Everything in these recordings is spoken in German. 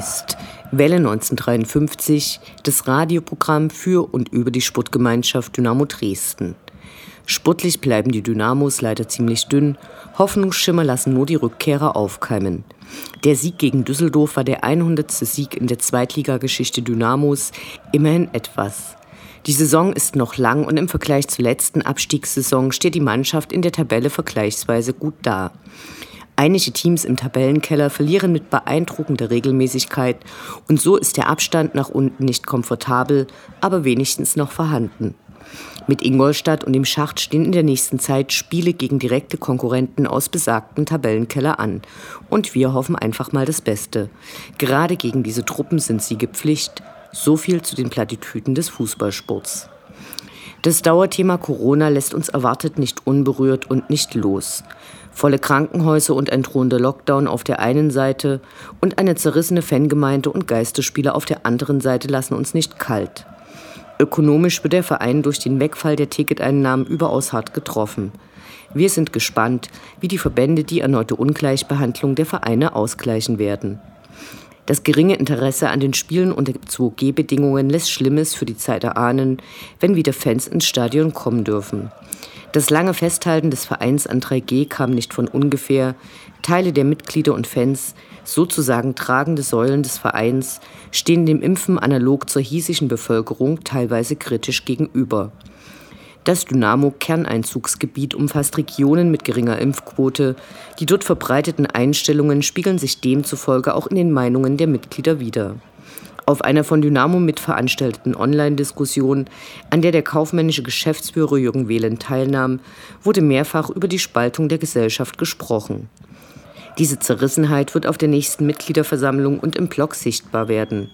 Ist Welle 1953, das Radioprogramm für und über die Sportgemeinschaft Dynamo Dresden. Sportlich bleiben die Dynamos leider ziemlich dünn, Hoffnungsschimmer lassen nur die Rückkehrer aufkeimen. Der Sieg gegen Düsseldorf war der 100. Sieg in der Zweitligageschichte Dynamos, immerhin etwas. Die Saison ist noch lang und im Vergleich zur letzten Abstiegssaison steht die Mannschaft in der Tabelle vergleichsweise gut da. Einige Teams im Tabellenkeller verlieren mit beeindruckender Regelmäßigkeit und so ist der Abstand nach unten nicht komfortabel, aber wenigstens noch vorhanden. Mit Ingolstadt und dem Schacht stehen in der nächsten Zeit Spiele gegen direkte Konkurrenten aus besagten Tabellenkeller an. Und wir hoffen einfach mal das Beste. Gerade gegen diese Truppen sind Siege Pflicht. So viel zu den Plattitüden des Fußballsports. Das Dauerthema Corona lässt uns erwartet nicht unberührt und nicht los. Volle Krankenhäuser und ein drohender Lockdown auf der einen Seite und eine zerrissene Fangemeinde und Geisterspiele auf der anderen Seite lassen uns nicht kalt. Ökonomisch wird der Verein durch den Wegfall der Ticketeinnahmen überaus hart getroffen. Wir sind gespannt, wie die Verbände die erneute Ungleichbehandlung der Vereine ausgleichen werden. Das geringe Interesse an den Spielen unter 2G-Bedingungen lässt Schlimmes für die Zeit erahnen, wenn wieder Fans ins Stadion kommen dürfen. Das lange Festhalten des Vereins an 3G kam nicht von ungefähr. Teile der Mitglieder und Fans, sozusagen tragende Säulen des Vereins, stehen dem Impfen analog zur hiesischen Bevölkerung teilweise kritisch gegenüber. Das Dynamo-Kerneinzugsgebiet umfasst Regionen mit geringer Impfquote. Die dort verbreiteten Einstellungen spiegeln sich demzufolge auch in den Meinungen der Mitglieder wider. Auf einer von Dynamo mitveranstalteten Online-Diskussion, an der der kaufmännische Geschäftsführer Jürgen Wehlen teilnahm, wurde mehrfach über die Spaltung der Gesellschaft gesprochen. Diese Zerrissenheit wird auf der nächsten Mitgliederversammlung und im Blog sichtbar werden.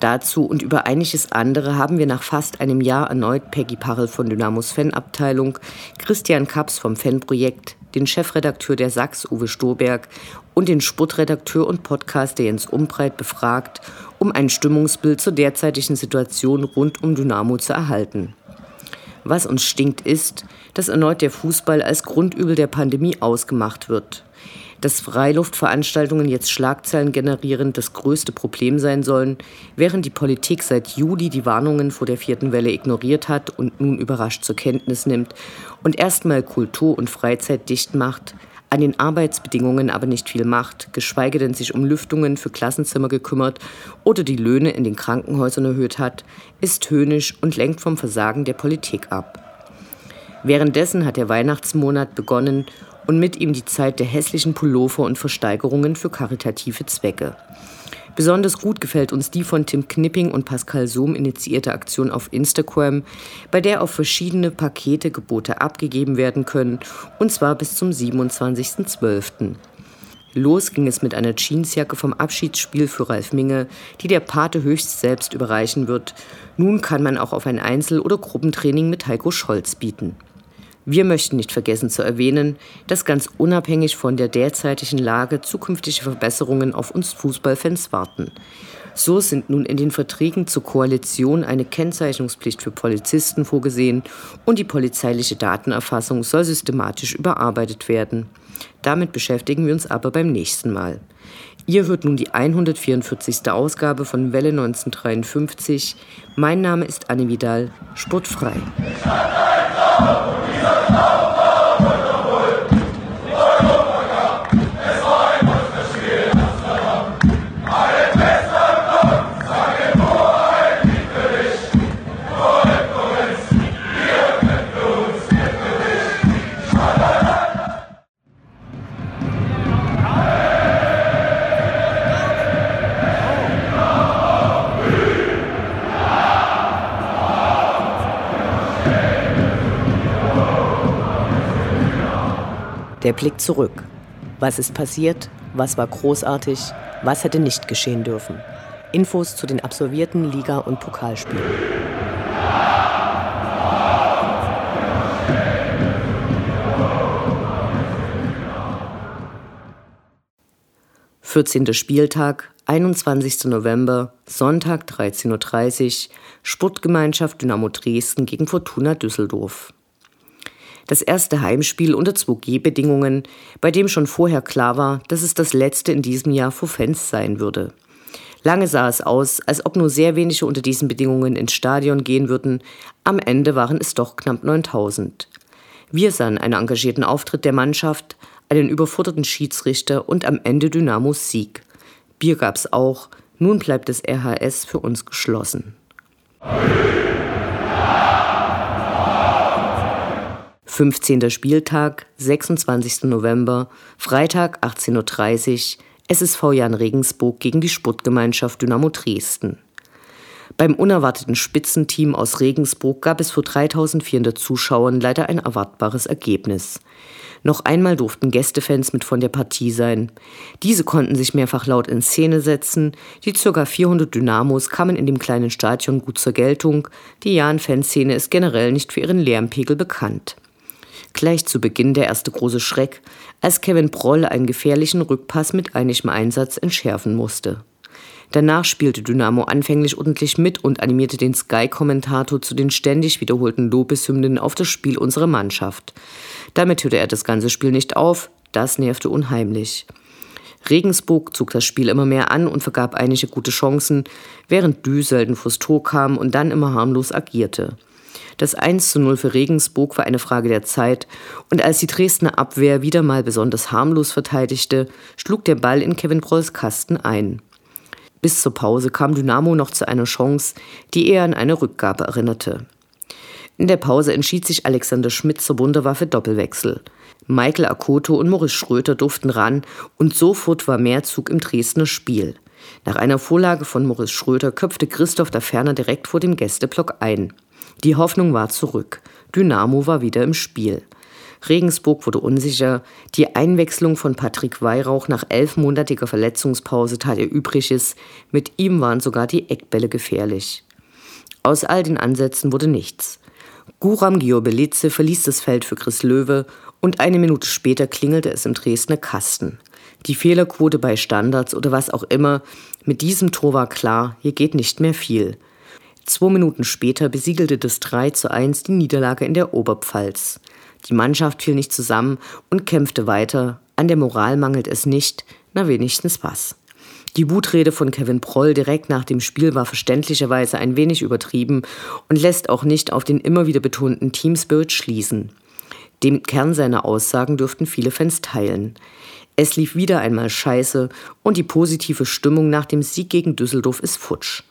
Dazu und über einiges andere haben wir nach fast einem Jahr erneut Peggy Parrell von Dynamos Fanabteilung, Christian Kaps vom Fanprojekt, den Chefredakteur der Sachs Uwe Stoberg und den Sportredakteur und Podcaster Jens Umbreit befragt, um ein Stimmungsbild zur derzeitigen Situation rund um Dynamo zu erhalten. Was uns stinkt ist, dass erneut der Fußball als Grundübel der Pandemie ausgemacht wird. Dass Freiluftveranstaltungen jetzt Schlagzeilen generieren, das größte Problem sein sollen, während die Politik seit Juli die Warnungen vor der vierten Welle ignoriert hat und nun überrascht zur Kenntnis nimmt und erstmal Kultur und Freizeit dicht macht, an den Arbeitsbedingungen aber nicht viel macht, geschweige denn sich um Lüftungen für Klassenzimmer gekümmert oder die Löhne in den Krankenhäusern erhöht hat, ist höhnisch und lenkt vom Versagen der Politik ab. Währenddessen hat der Weihnachtsmonat begonnen und mit ihm die Zeit der hässlichen Pullover und Versteigerungen für karitative Zwecke. Besonders gut gefällt uns die von Tim Knipping und Pascal Sohm initiierte Aktion auf Instagram, bei der auf verschiedene Pakete Gebote abgegeben werden können, und zwar bis zum 27.12. Los ging es mit einer Jeansjacke vom Abschiedsspiel für Ralf Minge, die der Pate höchst selbst überreichen wird. Nun kann man auch auf ein Einzel- oder Gruppentraining mit Heiko Scholz bieten. Wir möchten nicht vergessen zu erwähnen, dass ganz unabhängig von der derzeitigen Lage zukünftige Verbesserungen auf uns Fußballfans warten. So sind nun in den Verträgen zur Koalition eine Kennzeichnungspflicht für Polizisten vorgesehen und die polizeiliche Datenerfassung soll systematisch überarbeitet werden. Damit beschäftigen wir uns aber beim nächsten Mal. Ihr hört nun die 144. Ausgabe von Welle 1953. Mein Name ist Anne Vidal, sportfrei. Salve a polícia! Der Blick zurück. Was ist passiert? Was war großartig? Was hätte nicht geschehen dürfen? Infos zu den absolvierten Liga- und Pokalspielen. 14. Spieltag, 21. November, Sonntag 13.30 Uhr, Sportgemeinschaft Dynamo Dresden gegen Fortuna Düsseldorf. Das erste Heimspiel unter 2G-Bedingungen, bei dem schon vorher klar war, dass es das letzte in diesem Jahr vor Fans sein würde. Lange sah es aus, als ob nur sehr wenige unter diesen Bedingungen ins Stadion gehen würden. Am Ende waren es doch knapp 9000. Wir sahen einen engagierten Auftritt der Mannschaft, einen überforderten Schiedsrichter und am Ende Dynamos Sieg. Bier gab's auch, nun bleibt das RHS für uns geschlossen. Fünfzehnter Spieltag, 26. November, Freitag 18.30 Uhr, SSV Jan Regensburg gegen die Sportgemeinschaft Dynamo Dresden. Beim unerwarteten Spitzenteam aus Regensburg gab es vor 3400 Zuschauern leider ein erwartbares Ergebnis. Noch einmal durften Gästefans mit von der Partie sein. Diese konnten sich mehrfach laut in Szene setzen. Die ca. 400 Dynamos kamen in dem kleinen Stadion gut zur Geltung. Die Jan-Fanszene ist generell nicht für ihren Lärmpegel bekannt. Gleich zu Beginn der erste große Schreck, als Kevin Proll einen gefährlichen Rückpass mit einigem Einsatz entschärfen musste. Danach spielte Dynamo anfänglich ordentlich mit und animierte den Sky-Kommentator zu den ständig wiederholten Lobeshymnen auf das Spiel unserer Mannschaft. Damit hörte er das ganze Spiel nicht auf, das nervte unheimlich. Regensburg zog das Spiel immer mehr an und vergab einige gute Chancen, während Dü selten vors Tor kam und dann immer harmlos agierte. Das 1 zu 0 für Regensburg war eine Frage der Zeit und als die Dresdner Abwehr wieder mal besonders harmlos verteidigte, schlug der Ball in Kevin Prolls Kasten ein. Bis zur Pause kam Dynamo noch zu einer Chance, die eher an eine Rückgabe erinnerte. In der Pause entschied sich Alexander Schmidt zur Wunderwaffe Doppelwechsel. Michael Akoto und Maurice Schröter durften ran und sofort war mehr Zug im Dresdner Spiel. Nach einer Vorlage von Maurice Schröter köpfte Christoph da Ferner direkt vor dem Gästeblock ein. Die Hoffnung war zurück. Dynamo war wieder im Spiel. Regensburg wurde unsicher. Die Einwechslung von Patrick Weihrauch nach elfmonatiger Verletzungspause tat ihr Übriges. Mit ihm waren sogar die Eckbälle gefährlich. Aus all den Ansätzen wurde nichts. Guram Giobelice verließ das Feld für Chris Löwe und eine Minute später klingelte es im Dresdner Kasten. Die Fehlerquote bei Standards oder was auch immer, mit diesem Tor war klar, hier geht nicht mehr viel. Zwei Minuten später besiegelte das 3 zu 1 die Niederlage in der Oberpfalz. Die Mannschaft fiel nicht zusammen und kämpfte weiter. An der Moral mangelt es nicht, na wenigstens was. Die Wutrede von Kevin Proll direkt nach dem Spiel war verständlicherweise ein wenig übertrieben und lässt auch nicht auf den immer wieder betonten Teamspirit schließen. Den Kern seiner Aussagen dürften viele Fans teilen. Es lief wieder einmal scheiße und die positive Stimmung nach dem Sieg gegen Düsseldorf ist futsch.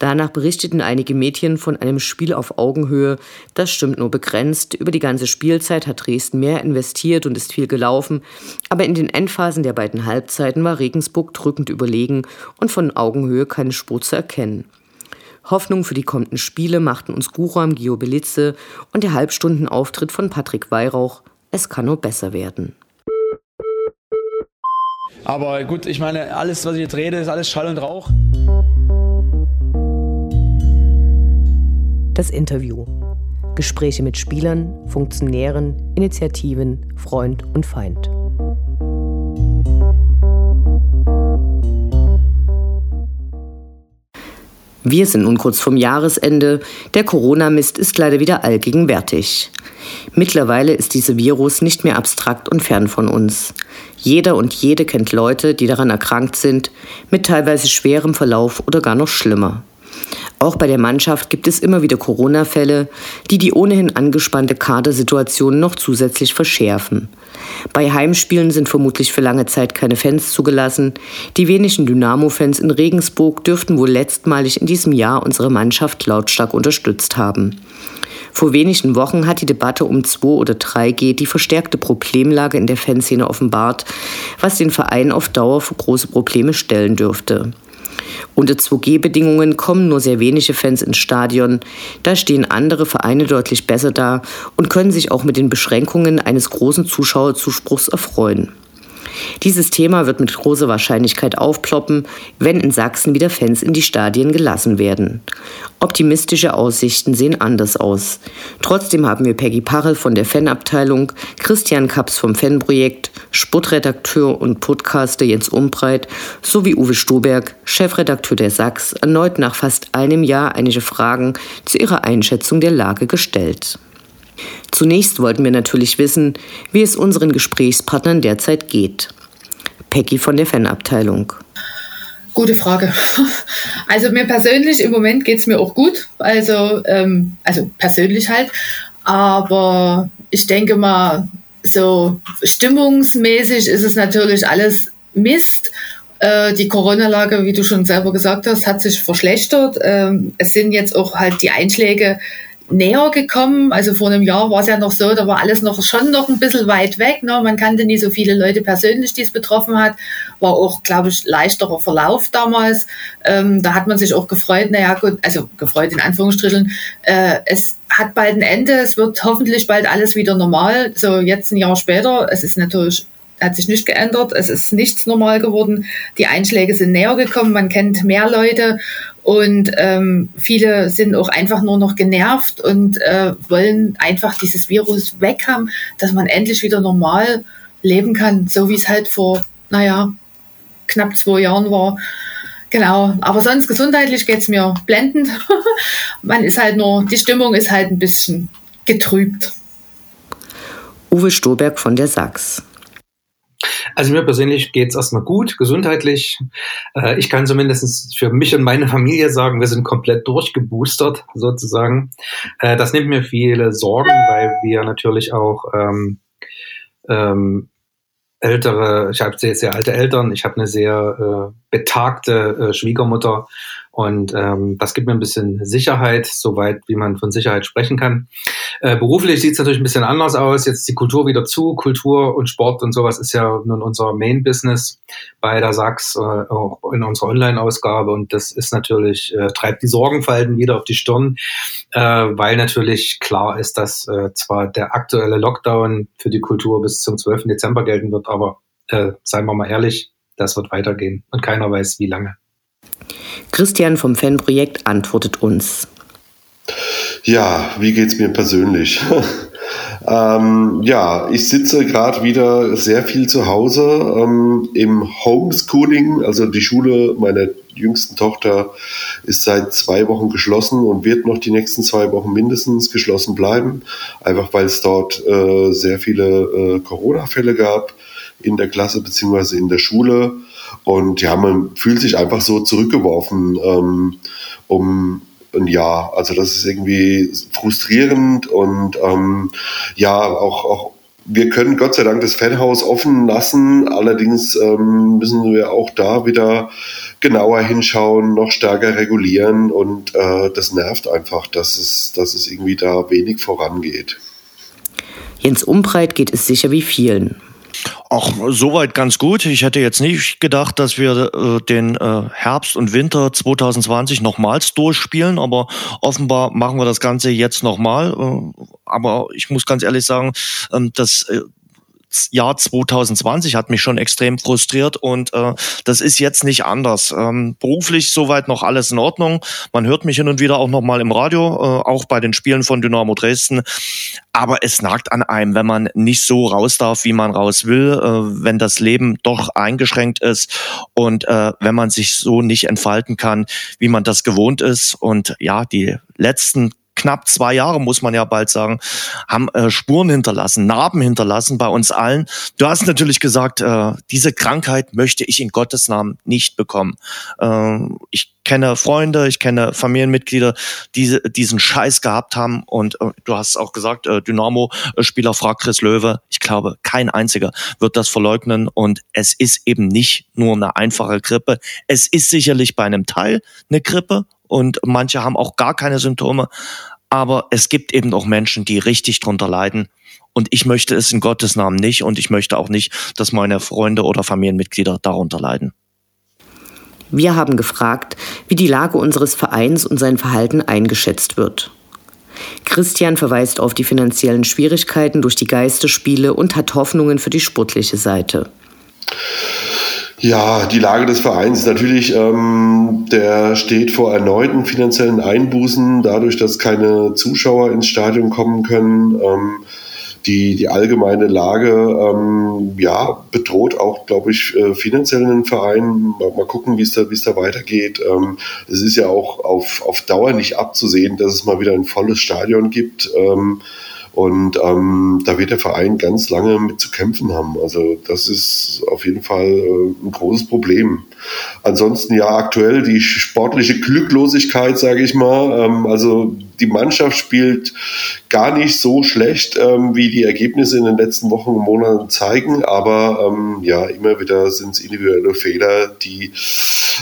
Danach berichteten einige Mädchen von einem Spiel auf Augenhöhe. Das stimmt nur begrenzt. Über die ganze Spielzeit hat Dresden mehr investiert und ist viel gelaufen. Aber in den Endphasen der beiden Halbzeiten war Regensburg drückend überlegen und von Augenhöhe keine Spur zu erkennen. Hoffnung für die kommenden Spiele machten uns Guram Giobelice und der Halbstundenauftritt von Patrick Weihrauch. Es kann nur besser werden. Aber gut, ich meine, alles, was ich jetzt rede, ist alles Schall und Rauch. Das Interview. Gespräche mit Spielern, Funktionären, Initiativen, Freund und Feind. Wir sind nun kurz vorm Jahresende. Der Corona-Mist ist leider wieder allgegenwärtig. Mittlerweile ist dieser Virus nicht mehr abstrakt und fern von uns. Jeder und jede kennt Leute, die daran erkrankt sind, mit teilweise schwerem Verlauf oder gar noch schlimmer. Auch bei der Mannschaft gibt es immer wieder Corona-Fälle, die die ohnehin angespannte Kadersituation noch zusätzlich verschärfen. Bei Heimspielen sind vermutlich für lange Zeit keine Fans zugelassen. Die wenigen Dynamo-Fans in Regensburg dürften wohl letztmalig in diesem Jahr unsere Mannschaft lautstark unterstützt haben. Vor wenigen Wochen hat die Debatte um 2 oder 3G die verstärkte Problemlage in der Fanszene offenbart, was den Verein auf Dauer vor große Probleme stellen dürfte. Unter 2G-Bedingungen kommen nur sehr wenige Fans ins Stadion. Da stehen andere Vereine deutlich besser da und können sich auch mit den Beschränkungen eines großen Zuschauerzuspruchs erfreuen. Dieses Thema wird mit großer Wahrscheinlichkeit aufploppen, wenn in Sachsen wieder Fans in die Stadien gelassen werden. Optimistische Aussichten sehen anders aus. Trotzdem haben wir Peggy Parrell von der Fanabteilung, Christian Kaps vom Fanprojekt, Sportredakteur und Podcaster Jens Umbreit sowie Uwe Stoberg, Chefredakteur der Sachs, erneut nach fast einem Jahr einige Fragen zu ihrer Einschätzung der Lage gestellt. Zunächst wollten wir natürlich wissen, wie es unseren Gesprächspartnern derzeit geht. Peggy von der Fanabteilung. Gute Frage. Also mir persönlich im Moment geht es mir auch gut. Also, ähm, also persönlich halt. Aber ich denke mal, so stimmungsmäßig ist es natürlich alles Mist. Äh, die Corona-Lage, wie du schon selber gesagt hast, hat sich verschlechtert. Ähm, es sind jetzt auch halt die Einschläge näher gekommen. Also vor einem Jahr war es ja noch so, da war alles noch schon noch ein bisschen weit weg. Ne? Man kannte nie so viele Leute persönlich, die es betroffen hat. War auch, glaube ich, leichterer Verlauf damals. Ähm, da hat man sich auch gefreut, naja gut, also gefreut in Anführungsstrichen. Äh, es hat bald ein Ende, es wird hoffentlich bald alles wieder normal. So jetzt ein Jahr später, es ist natürlich hat sich nicht geändert. Es ist nichts normal geworden. Die Einschläge sind näher gekommen. Man kennt mehr Leute und ähm, viele sind auch einfach nur noch genervt und äh, wollen einfach dieses Virus weg haben, dass man endlich wieder normal leben kann, so wie es halt vor, naja, knapp zwei Jahren war. Genau, aber sonst gesundheitlich geht's mir blendend. man ist halt nur, die Stimmung ist halt ein bisschen getrübt. Uwe Stoberg von der Sachs. Also mir persönlich geht es erstmal gut, gesundheitlich. Äh, ich kann zumindest für mich und meine Familie sagen, wir sind komplett durchgeboostert sozusagen. Äh, das nimmt mir viele Sorgen, weil wir natürlich auch ähm, ähm, ältere, ich habe sehr, sehr alte Eltern, ich habe eine sehr äh, betagte äh, Schwiegermutter und ähm, das gibt mir ein bisschen Sicherheit, soweit wie man von Sicherheit sprechen kann. Äh, beruflich sieht es natürlich ein bisschen anders aus. Jetzt die Kultur wieder zu. Kultur und Sport und sowas ist ja nun unser Main-Business bei der Sachs, äh, auch in unserer Online-Ausgabe. Und das ist natürlich, äh, treibt die Sorgenfalten wieder auf die Stirn, äh, weil natürlich klar ist, dass äh, zwar der aktuelle Lockdown für die Kultur bis zum 12. Dezember gelten wird, aber äh, seien wir mal ehrlich, das wird weitergehen und keiner weiß, wie lange. Christian vom Fanprojekt antwortet uns. Ja, wie geht's mir persönlich? ähm, ja, ich sitze gerade wieder sehr viel zu Hause ähm, im Homeschooling. Also die Schule meiner jüngsten Tochter ist seit zwei Wochen geschlossen und wird noch die nächsten zwei Wochen mindestens geschlossen bleiben. Einfach weil es dort äh, sehr viele äh, Corona-Fälle gab in der Klasse beziehungsweise in der Schule. Und ja, man fühlt sich einfach so zurückgeworfen ähm, um ein Jahr. Also das ist irgendwie frustrierend und ähm, ja, auch, auch wir können Gott sei Dank das Fanhaus offen lassen. Allerdings ähm, müssen wir auch da wieder genauer hinschauen, noch stärker regulieren und äh, das nervt einfach, dass es, dass es irgendwie da wenig vorangeht. Jens Umbreit geht es sicher wie vielen. Auch soweit ganz gut. Ich hätte jetzt nicht gedacht, dass wir äh, den äh, Herbst und Winter 2020 nochmals durchspielen, aber offenbar machen wir das Ganze jetzt nochmal. Äh, aber ich muss ganz ehrlich sagen, ähm, dass äh, Jahr 2020 hat mich schon extrem frustriert und äh, das ist jetzt nicht anders. Ähm, beruflich soweit noch alles in Ordnung. Man hört mich hin und wieder auch noch mal im Radio, äh, auch bei den Spielen von Dynamo Dresden. Aber es nagt an einem, wenn man nicht so raus darf, wie man raus will, äh, wenn das Leben doch eingeschränkt ist und äh, wenn man sich so nicht entfalten kann, wie man das gewohnt ist. Und ja, die letzten knapp zwei Jahre, muss man ja bald sagen, haben äh, Spuren hinterlassen, Narben hinterlassen bei uns allen. Du hast natürlich gesagt, äh, diese Krankheit möchte ich in Gottes Namen nicht bekommen. Äh, ich kenne Freunde, ich kenne Familienmitglieder, die diesen Scheiß gehabt haben. Und äh, du hast auch gesagt, äh, Dynamo-Spieler fragt Chris Löwe. Ich glaube, kein einziger wird das verleugnen. Und es ist eben nicht nur eine einfache Grippe. Es ist sicherlich bei einem Teil eine Grippe und manche haben auch gar keine Symptome. Aber es gibt eben auch Menschen, die richtig drunter leiden. Und ich möchte es in Gottes Namen nicht. Und ich möchte auch nicht, dass meine Freunde oder Familienmitglieder darunter leiden. Wir haben gefragt, wie die Lage unseres Vereins und sein Verhalten eingeschätzt wird. Christian verweist auf die finanziellen Schwierigkeiten durch die Geisterspiele und hat Hoffnungen für die sportliche Seite. Ja, die Lage des Vereins natürlich, ähm, der steht vor erneuten finanziellen Einbußen, dadurch, dass keine Zuschauer ins Stadion kommen können. Ähm, die, die allgemeine Lage ähm, ja, bedroht auch, glaube ich, äh, finanziell den Verein. Mal, mal gucken, wie es da, es da weitergeht. Ähm, es ist ja auch auf, auf Dauer nicht abzusehen, dass es mal wieder ein volles Stadion gibt. Und ähm, da wird der Verein ganz lange mit zu kämpfen haben. Also das ist auf jeden Fall äh, ein großes Problem. Ansonsten ja aktuell die sportliche Glücklosigkeit, sage ich mal. Ähm, also die Mannschaft spielt gar nicht so schlecht, ähm, wie die Ergebnisse in den letzten Wochen und Monaten zeigen. Aber ähm, ja, immer wieder sind es individuelle Fehler, die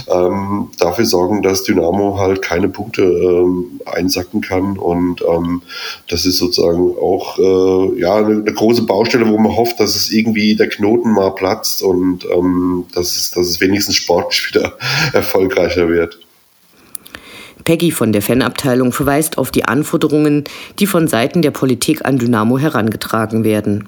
ähm, dafür sorgen, dass Dynamo halt keine Punkte ähm, einsacken kann. Und ähm, das ist sozusagen auch äh, ja, eine, eine, große Baustelle, wo man hofft, dass es irgendwie der Knoten mal platzt und dass, es, dass es wenigstens sportlich wieder erfolgreicher wird. Peggy von der Fanabteilung verweist auf die Anforderungen, die von Seiten der Politik an Dynamo herangetragen werden.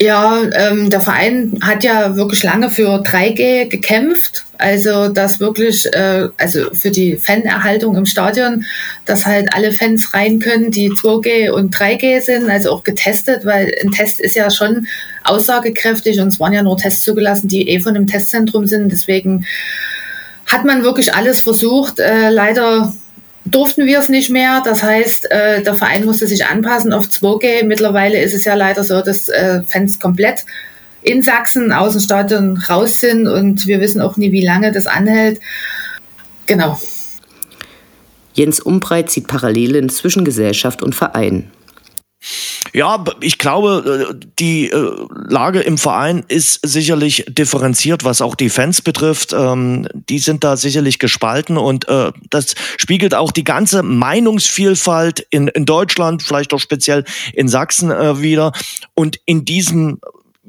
Ja, ähm, der Verein hat ja wirklich lange für 3G gekämpft. Also, dass wirklich, äh, also für die Fanerhaltung im Stadion, dass halt alle Fans rein können, die 2G und 3G sind, also auch getestet, weil ein Test ist ja schon aussagekräftig und es waren ja nur Tests zugelassen, die eh von einem Testzentrum sind. Deswegen hat man wirklich alles versucht. Äh, leider durften wir es nicht mehr. Das heißt, äh, der Verein musste sich anpassen auf 2G. Mittlerweile ist es ja leider so, dass äh, Fans komplett in Sachsen aus dem Stadion raus sind und wir wissen auch nie, wie lange das anhält. Genau. Jens Umbreit sieht Parallelen zwischen Gesellschaft und Verein. Ja, ich glaube, äh, die äh, Lage im Verein ist sicherlich differenziert, was auch die Fans betrifft. Ähm, die sind da sicherlich gespalten und äh, das spiegelt auch die ganze Meinungsvielfalt in, Deutschland, vielleicht auch speziell in Sachsen wieder. Und in diesem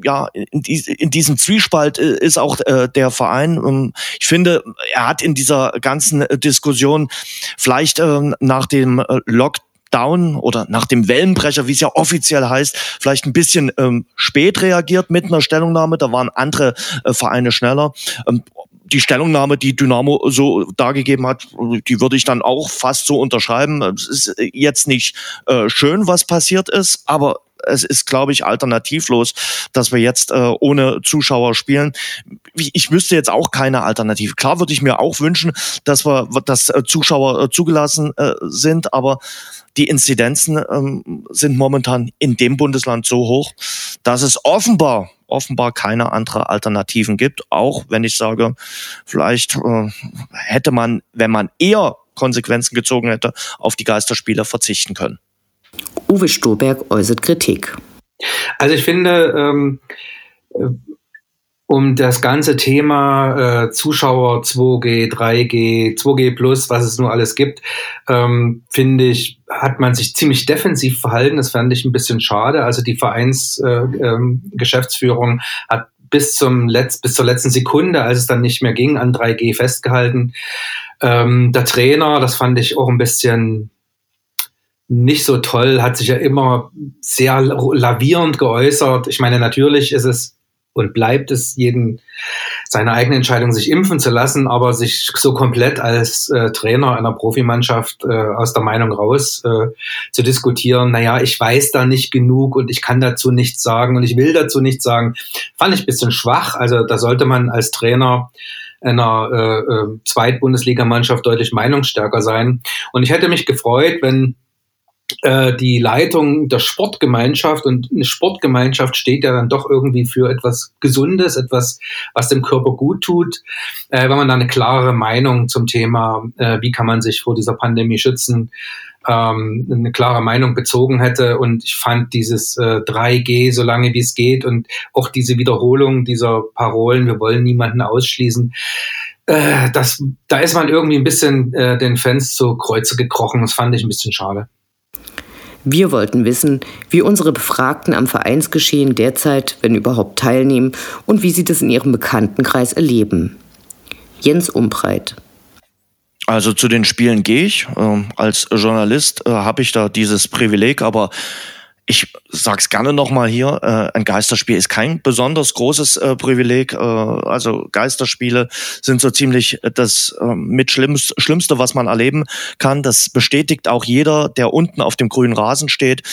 ja, in, in diesem Zwiespalt ist auch äh, der Verein. Ähm, ich finde, er hat in dieser ganzen Diskussion vielleicht ähm, nach dem Lockdown Down oder nach dem Wellenbrecher, wie es ja offiziell heißt, vielleicht ein bisschen ähm, spät reagiert mit einer Stellungnahme. Da waren andere äh, Vereine schneller. Ähm, die Stellungnahme, die Dynamo so dargegeben hat, die würde ich dann auch fast so unterschreiben. Es ist jetzt nicht äh, schön, was passiert ist, aber es ist, glaube ich, alternativlos, dass wir jetzt äh, ohne Zuschauer spielen. Ich wüsste jetzt auch keine Alternative. Klar würde ich mir auch wünschen, dass wir, dass äh, Zuschauer äh, zugelassen äh, sind, aber die Inzidenzen ähm, sind momentan in dem Bundesland so hoch, dass es offenbar offenbar keine andere Alternativen gibt. Auch wenn ich sage, vielleicht äh, hätte man, wenn man eher Konsequenzen gezogen hätte, auf die Geisterspiele verzichten können. Uwe Stoberg äußert Kritik. Also ich finde, ähm, um das ganze Thema äh, Zuschauer 2G, 3G, 2G Plus, was es nur alles gibt, ähm, finde ich, hat man sich ziemlich defensiv verhalten. Das fand ich ein bisschen schade. Also die Vereinsgeschäftsführung äh, ähm, hat bis zum Letz bis zur letzten Sekunde, als es dann nicht mehr ging, an 3G festgehalten. Ähm, der Trainer, das fand ich auch ein bisschen nicht so toll, hat sich ja immer sehr lavierend geäußert. Ich meine, natürlich ist es und bleibt es jeden seine eigene Entscheidung, sich impfen zu lassen, aber sich so komplett als äh, Trainer einer Profimannschaft äh, aus der Meinung raus äh, zu diskutieren, naja, ich weiß da nicht genug und ich kann dazu nichts sagen und ich will dazu nichts sagen, fand ich ein bisschen schwach. Also da sollte man als Trainer einer äh, äh, Zweitbundesligamannschaft deutlich meinungsstärker sein. Und ich hätte mich gefreut, wenn äh, die Leitung der Sportgemeinschaft und eine Sportgemeinschaft steht ja dann doch irgendwie für etwas Gesundes, etwas, was dem Körper gut tut. Äh, wenn man da eine klare Meinung zum Thema, äh, wie kann man sich vor dieser Pandemie schützen, ähm, eine klare Meinung bezogen hätte. Und ich fand dieses äh, 3G so lange wie es geht und auch diese Wiederholung dieser Parolen, wir wollen niemanden ausschließen, äh, das, da ist man irgendwie ein bisschen äh, den Fans zu Kreuze gekrochen. Das fand ich ein bisschen schade. Wir wollten wissen, wie unsere Befragten am Vereinsgeschehen derzeit, wenn überhaupt, teilnehmen und wie sie das in ihrem Bekanntenkreis erleben. Jens Umbreit. Also zu den Spielen gehe ich. Ähm, als Journalist äh, habe ich da dieses Privileg, aber ich sag's gerne nochmal hier, äh, ein Geisterspiel ist kein besonders großes äh, Privileg. Äh, also Geisterspiele sind so ziemlich das äh, mit Schlimmst, Schlimmste, was man erleben kann. Das bestätigt auch jeder, der unten auf dem grünen Rasen steht.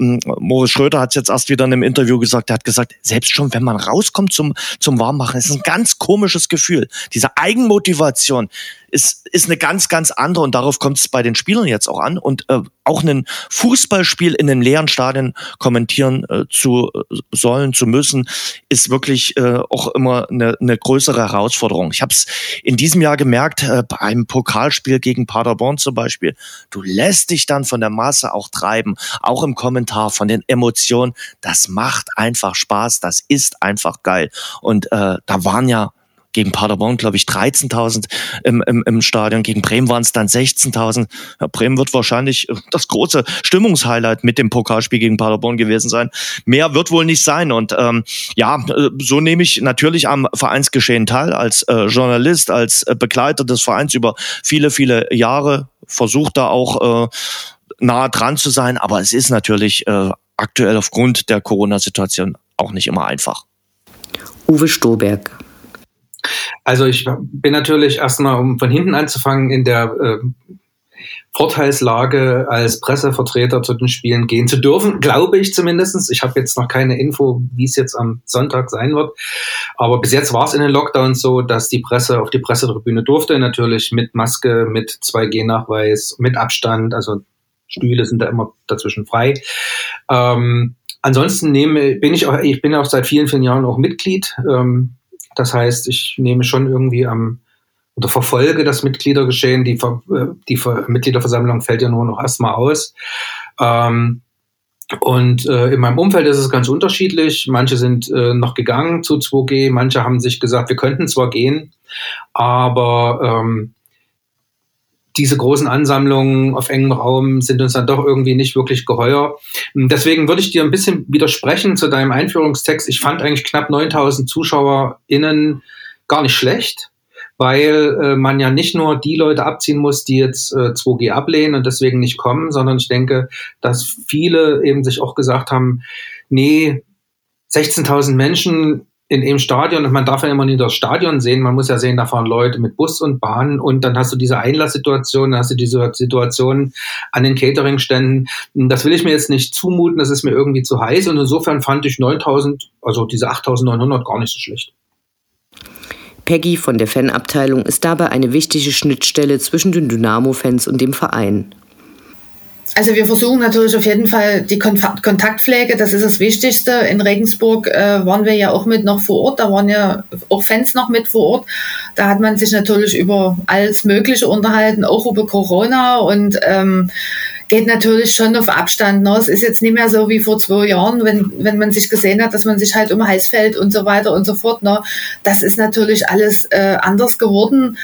Ähm, Moritz Schröder hat es jetzt erst wieder in einem Interview gesagt, er hat gesagt, selbst schon wenn man rauskommt zum, zum Warmmachen, ist ein ganz komisches Gefühl. Diese Eigenmotivation ist, ist eine ganz, ganz andere und darauf kommt es bei den Spielern jetzt auch an. Und äh, auch ein Fußballspiel in einem leeren Stadion kommentieren äh, zu äh, sollen, zu müssen, ist wirklich äh, auch immer eine, eine größere Herausforderung. Ich habe es in diesem Jahr gemerkt, äh, bei einem Pokalspiel gegen Paderborn zum Beispiel, du lässt dich dann von der Masse auch treiben, auch im Kommentar, von den Emotionen. Das macht einfach Spaß, das ist einfach geil. Und äh, da waren ja gegen Paderborn, glaube ich, 13.000 im, im, im Stadion. Gegen Bremen waren es dann 16.000. Ja, Bremen wird wahrscheinlich das große Stimmungshighlight mit dem Pokalspiel gegen Paderborn gewesen sein. Mehr wird wohl nicht sein. Und ähm, ja, so nehme ich natürlich am Vereinsgeschehen teil, als äh, Journalist, als äh, Begleiter des Vereins über viele, viele Jahre. Versucht da auch äh, nah dran zu sein. Aber es ist natürlich äh, aktuell aufgrund der Corona-Situation auch nicht immer einfach. Uwe Stoberg. Also ich bin natürlich erstmal, um von hinten anzufangen, in der äh, Vorteilslage, als Pressevertreter zu den Spielen gehen zu dürfen, glaube ich zumindestens. Ich habe jetzt noch keine Info, wie es jetzt am Sonntag sein wird. Aber bis jetzt war es in den Lockdowns so, dass die Presse auf die Pressetribüne durfte, natürlich mit Maske, mit 2G-Nachweis, mit Abstand, also Stühle sind da immer dazwischen frei. Ähm, ansonsten nehme, bin ich auch, ich bin auch seit vielen, vielen Jahren auch Mitglied. Ähm, das heißt, ich nehme schon irgendwie am oder verfolge das Mitgliedergeschehen. Die, äh, die Mitgliederversammlung fällt ja nur noch erstmal aus. Ähm, und äh, in meinem Umfeld ist es ganz unterschiedlich. Manche sind äh, noch gegangen zu 2G, manche haben sich gesagt, wir könnten zwar gehen, aber ähm, diese großen Ansammlungen auf engem Raum sind uns dann doch irgendwie nicht wirklich geheuer. Deswegen würde ich dir ein bisschen widersprechen zu deinem Einführungstext. Ich fand eigentlich knapp 9000 ZuschauerInnen gar nicht schlecht, weil äh, man ja nicht nur die Leute abziehen muss, die jetzt äh, 2G ablehnen und deswegen nicht kommen, sondern ich denke, dass viele eben sich auch gesagt haben, nee, 16.000 Menschen in dem Stadion, und man darf ja immer nicht das Stadion sehen, man muss ja sehen, da fahren Leute mit Bus und Bahn und dann hast du diese Einlasssituation, dann hast du diese Situation an den Cateringständen. Das will ich mir jetzt nicht zumuten, das ist mir irgendwie zu heiß und insofern fand ich 9000, also diese 8900 gar nicht so schlecht. Peggy von der Fanabteilung ist dabei eine wichtige Schnittstelle zwischen den Dynamo-Fans und dem Verein also wir versuchen natürlich auf jeden Fall die Kontaktpflege, das ist das Wichtigste. In Regensburg äh, waren wir ja auch mit noch vor Ort, da waren ja auch Fans noch mit vor Ort. Da hat man sich natürlich über alles Mögliche unterhalten, auch über Corona und ähm, geht natürlich schon auf Abstand. Ne? Es ist jetzt nicht mehr so wie vor zwei Jahren, wenn, wenn man sich gesehen hat, dass man sich halt um Hals fällt und so weiter und so fort. Ne? Das ist natürlich alles äh, anders geworden.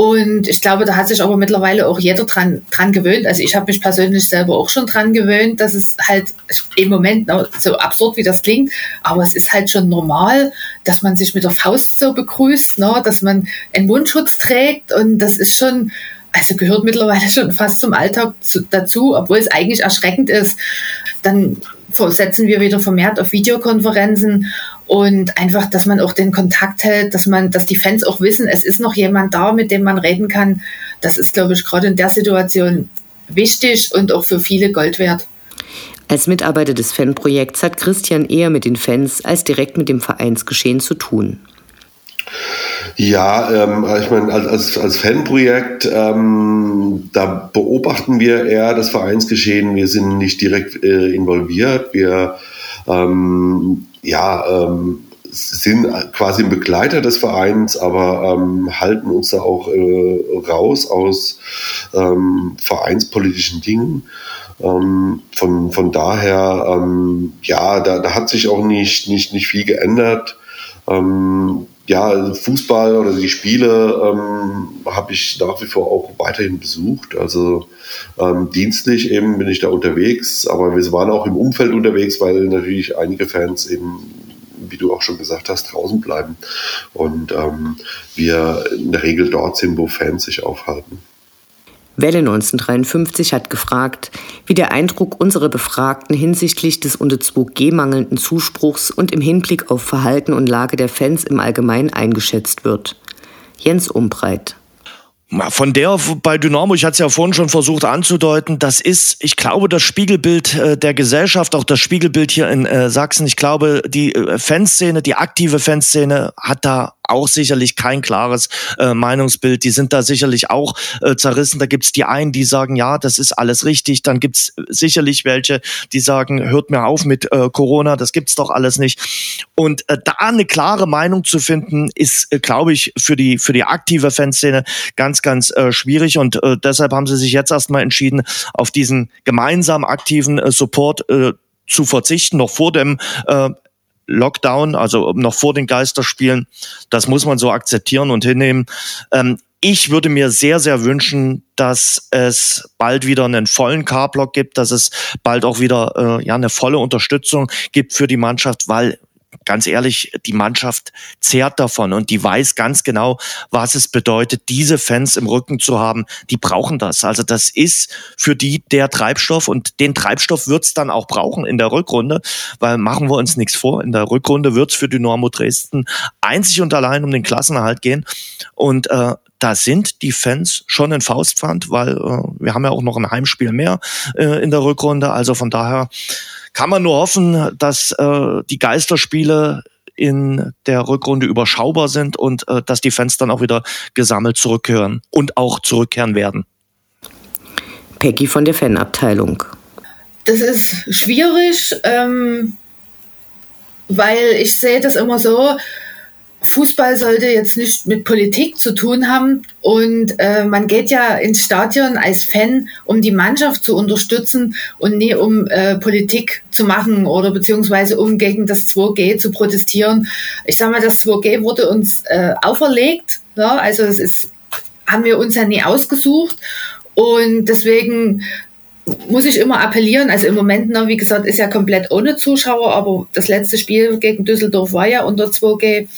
Und ich glaube, da hat sich aber mittlerweile auch jeder dran, dran gewöhnt. Also ich habe mich persönlich selber auch schon dran gewöhnt, dass es halt im Moment so absurd wie das klingt, aber es ist halt schon normal, dass man sich mit der Faust so begrüßt, ne? dass man einen Mundschutz trägt und das ist schon, also gehört mittlerweile schon fast zum Alltag zu, dazu, obwohl es eigentlich erschreckend ist. Dann setzen wir wieder vermehrt auf Videokonferenzen und einfach, dass man auch den Kontakt hält, dass man, dass die Fans auch wissen, es ist noch jemand da, mit dem man reden kann. Das ist, glaube ich, gerade in der Situation wichtig und auch für viele Gold wert. Als Mitarbeiter des Fanprojekts hat Christian eher mit den Fans als direkt mit dem Vereinsgeschehen zu tun. Ja, ähm, ich meine, als, als Fanprojekt, ähm, da beobachten wir eher das Vereinsgeschehen. Wir sind nicht direkt äh, involviert. Wir ähm, ja, ähm, sind quasi ein Begleiter des Vereins, aber ähm, halten uns da auch äh, raus aus ähm, vereinspolitischen Dingen. Ähm, von, von daher, ähm, ja, da, da hat sich auch nicht, nicht, nicht viel geändert. Ähm, ja, Fußball oder die Spiele ähm, habe ich nach wie vor auch weiterhin besucht. Also ähm, dienstlich eben bin ich da unterwegs, aber wir waren auch im Umfeld unterwegs, weil natürlich einige Fans eben wie du auch schon gesagt hast, draußen bleiben und ähm, wir in der Regel dort sind, wo Fans sich aufhalten. Welle 1953 hat gefragt, wie der Eindruck unserer Befragten hinsichtlich des unter 2G mangelnden Zuspruchs und im Hinblick auf Verhalten und Lage der Fans im Allgemeinen eingeschätzt wird. Jens Umbreit. Von der bei Dynamo, ich hatte es ja vorhin schon versucht anzudeuten, das ist, ich glaube, das Spiegelbild äh, der Gesellschaft, auch das Spiegelbild hier in äh, Sachsen. Ich glaube, die äh, Fanszene, die aktive Fanszene hat da auch sicherlich kein klares äh, Meinungsbild. Die sind da sicherlich auch äh, zerrissen. Da gibt's die einen, die sagen, ja, das ist alles richtig. Dann gibt's sicherlich welche, die sagen, hört mir auf mit äh, Corona, das gibt's doch alles nicht. Und äh, da eine klare Meinung zu finden, ist, äh, glaube ich, für die, für die aktive Fanszene ganz, ganz äh, schwierig. Und äh, deshalb haben sie sich jetzt erstmal entschieden, auf diesen gemeinsam aktiven äh, Support äh, zu verzichten, noch vor dem äh, Lockdown, also noch vor den Geisterspielen. Das muss man so akzeptieren und hinnehmen. Ähm, ich würde mir sehr, sehr wünschen, dass es bald wieder einen vollen K-Block gibt, dass es bald auch wieder äh, ja eine volle Unterstützung gibt für die Mannschaft, weil ganz ehrlich, die Mannschaft zehrt davon und die weiß ganz genau, was es bedeutet, diese Fans im Rücken zu haben. Die brauchen das. Also das ist für die der Treibstoff und den Treibstoff wird's dann auch brauchen in der Rückrunde, weil machen wir uns nichts vor. In der Rückrunde wird's für Dynamo Dresden einzig und allein um den Klassenerhalt gehen und äh, da sind die Fans schon in Faustpfand, weil äh, wir haben ja auch noch ein Heimspiel mehr äh, in der Rückrunde. Also von daher kann man nur hoffen, dass äh, die Geisterspiele in der Rückrunde überschaubar sind und äh, dass die Fans dann auch wieder gesammelt zurückkehren und auch zurückkehren werden. Peggy von der Fanabteilung. Das ist schwierig, ähm, weil ich sehe das immer so, Fußball sollte jetzt nicht mit Politik zu tun haben und äh, man geht ja ins Stadion als Fan, um die Mannschaft zu unterstützen und nie um äh, Politik zu machen oder beziehungsweise um gegen das 2G zu protestieren. Ich sage mal, das 2G wurde uns äh, auferlegt, ja, also es ist, haben wir uns ja nie ausgesucht und deswegen muss ich immer appellieren. Also im Moment, noch, wie gesagt, ist ja komplett ohne Zuschauer, aber das letzte Spiel gegen Düsseldorf war ja unter 2G.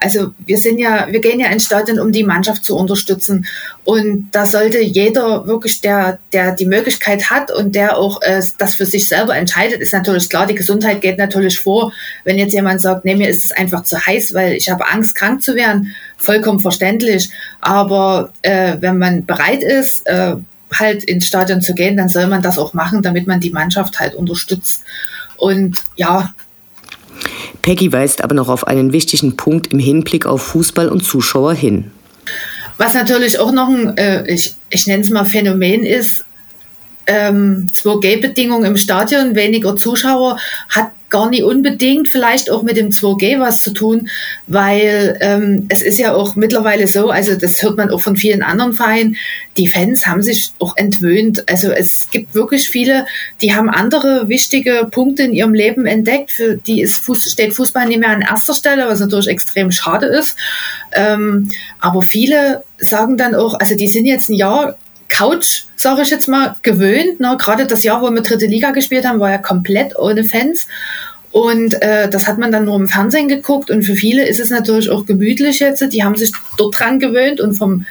Also wir sind ja, wir gehen ja ins Stadion, um die Mannschaft zu unterstützen. Und da sollte jeder wirklich, der, der die Möglichkeit hat und der auch äh, das für sich selber entscheidet, ist natürlich klar, die Gesundheit geht natürlich vor. Wenn jetzt jemand sagt, nee, mir ist es einfach zu heiß, weil ich habe Angst, krank zu werden, vollkommen verständlich. Aber äh, wenn man bereit ist, äh, halt ins Stadion zu gehen, dann soll man das auch machen, damit man die Mannschaft halt unterstützt. Und ja. Peggy weist aber noch auf einen wichtigen Punkt im Hinblick auf Fußball und Zuschauer hin. Was natürlich auch noch ein, äh, ich, ich nenne es mal Phänomen ist, ähm, 2G-Bedingungen im Stadion, weniger Zuschauer, hat gar nicht unbedingt vielleicht auch mit dem 2G was zu tun, weil ähm, es ist ja auch mittlerweile so, also das hört man auch von vielen anderen Vereinen, die Fans haben sich auch entwöhnt. Also es gibt wirklich viele, die haben andere wichtige Punkte in ihrem Leben entdeckt, für die ist Fuß, steht Fußball nicht mehr an erster Stelle, was natürlich extrem schade ist. Ähm, aber viele sagen dann auch, also die sind jetzt ein Jahr Couch, sage ich jetzt mal, gewöhnt. Ne? Gerade das Jahr, wo wir dritte Liga gespielt haben, war ja komplett ohne Fans. Und äh, das hat man dann nur im Fernsehen geguckt. Und für viele ist es natürlich auch gemütlich jetzt. Die haben sich dort dran gewöhnt und vom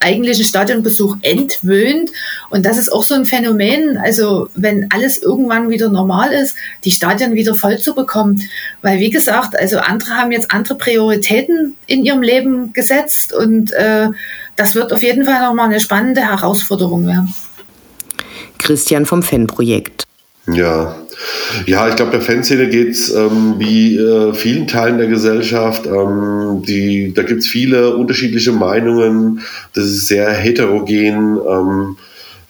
eigentlichen Stadionbesuch entwöhnt. Und das ist auch so ein Phänomen. Also wenn alles irgendwann wieder normal ist, die Stadien wieder voll zu bekommen. Weil wie gesagt, also andere haben jetzt andere Prioritäten in ihrem Leben gesetzt und äh, das wird auf jeden Fall nochmal eine spannende Herausforderung werden. Christian vom Fanprojekt. Ja, ja, ich glaube, der Fanszene geht es ähm, wie äh, vielen Teilen der Gesellschaft. Ähm, die, da gibt es viele unterschiedliche Meinungen. Das ist sehr heterogen. Ähm,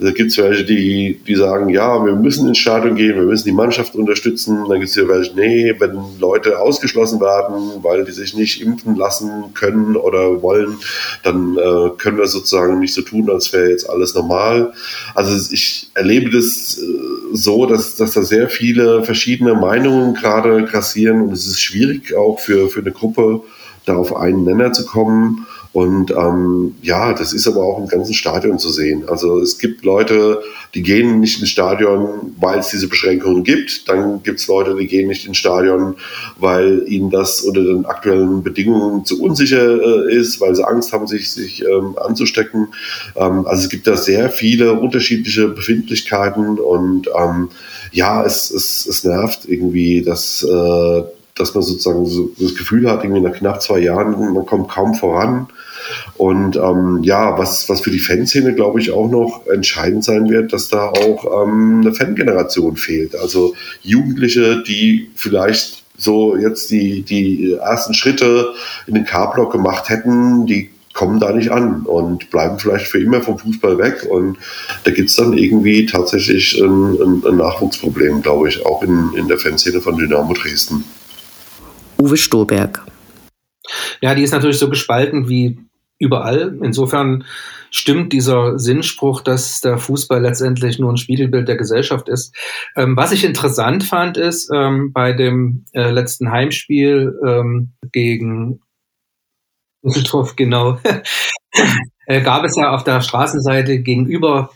da gibt es welche, die, die sagen, ja, wir müssen ins Stadion gehen, wir müssen die Mannschaft unterstützen. Dann gibt es hier welche, nee, wenn Leute ausgeschlossen werden, weil die sich nicht impfen lassen können oder wollen, dann äh, können wir sozusagen nicht so tun, als wäre jetzt alles normal. Also ich erlebe das äh, so, dass, dass da sehr viele verschiedene Meinungen gerade grassieren und es ist schwierig auch für, für eine Gruppe, da auf einen Nenner zu kommen. Und ähm, ja, das ist aber auch im ganzen Stadion zu sehen. Also es gibt Leute, die gehen nicht ins Stadion, weil es diese Beschränkungen gibt. Dann gibt es Leute, die gehen nicht ins Stadion, weil ihnen das unter den aktuellen Bedingungen zu unsicher äh, ist, weil sie Angst haben, sich, sich ähm, anzustecken. Ähm, also es gibt da sehr viele unterschiedliche Befindlichkeiten und ähm, ja, es, es, es nervt irgendwie, dass, äh, dass man sozusagen so das Gefühl hat, irgendwie nach knapp zwei Jahren, man kommt kaum voran. Und ähm, ja, was, was für die Fanszene, glaube ich, auch noch entscheidend sein wird, dass da auch ähm, eine Fangeneration fehlt. Also Jugendliche, die vielleicht so jetzt die, die ersten Schritte in den K-Block gemacht hätten, die kommen da nicht an und bleiben vielleicht für immer vom Fußball weg. Und da gibt es dann irgendwie tatsächlich ein, ein, ein Nachwuchsproblem, glaube ich, auch in, in der Fanszene von Dynamo Dresden. Uwe Stoberg. Ja, die ist natürlich so gespalten wie überall. Insofern stimmt dieser Sinnspruch, dass der Fußball letztendlich nur ein Spiegelbild der Gesellschaft ist. Ähm, was ich interessant fand, ist ähm, bei dem äh, letzten Heimspiel ähm, gegen Düsseldorf, genau, äh, gab es ja auf der Straßenseite gegenüber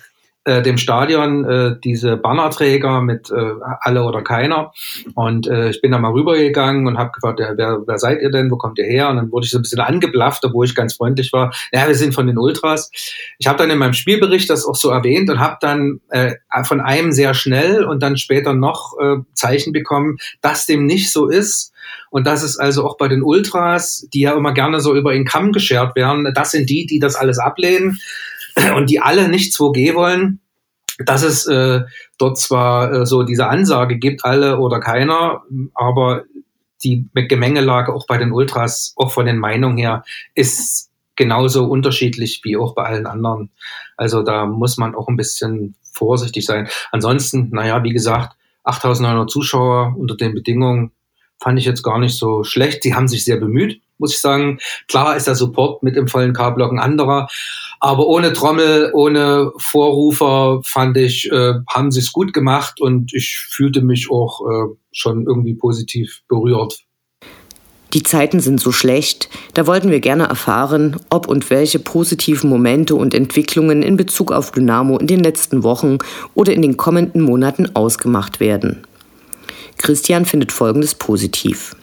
äh, dem Stadion äh, diese Bannerträger mit äh, alle oder keiner. Und äh, ich bin da mal rübergegangen und habe gefragt, ja, wer, wer seid ihr denn, wo kommt ihr her? Und dann wurde ich so ein bisschen angeblafft, obwohl ich ganz freundlich war. Ja, wir sind von den Ultras. Ich habe dann in meinem Spielbericht das auch so erwähnt und habe dann äh, von einem sehr schnell und dann später noch äh, Zeichen bekommen, dass dem nicht so ist. Und das ist also auch bei den Ultras, die ja immer gerne so über den Kamm geschert werden, das sind die, die das alles ablehnen und die alle nicht 2G wollen, dass es äh, dort zwar äh, so diese Ansage gibt, alle oder keiner, aber die Gemengelage auch bei den Ultras, auch von den Meinungen her, ist genauso unterschiedlich wie auch bei allen anderen. Also da muss man auch ein bisschen vorsichtig sein. Ansonsten, naja, wie gesagt, 8900 Zuschauer unter den Bedingungen fand ich jetzt gar nicht so schlecht. Sie haben sich sehr bemüht, muss ich sagen. Klar ist der Support mit im vollen K-Block ein anderer, aber ohne Trommel, ohne Vorrufer fand ich, äh, haben sie es gut gemacht und ich fühlte mich auch äh, schon irgendwie positiv berührt. Die Zeiten sind so schlecht, da wollten wir gerne erfahren, ob und welche positiven Momente und Entwicklungen in Bezug auf Dynamo in den letzten Wochen oder in den kommenden Monaten ausgemacht werden. Christian findet Folgendes positiv.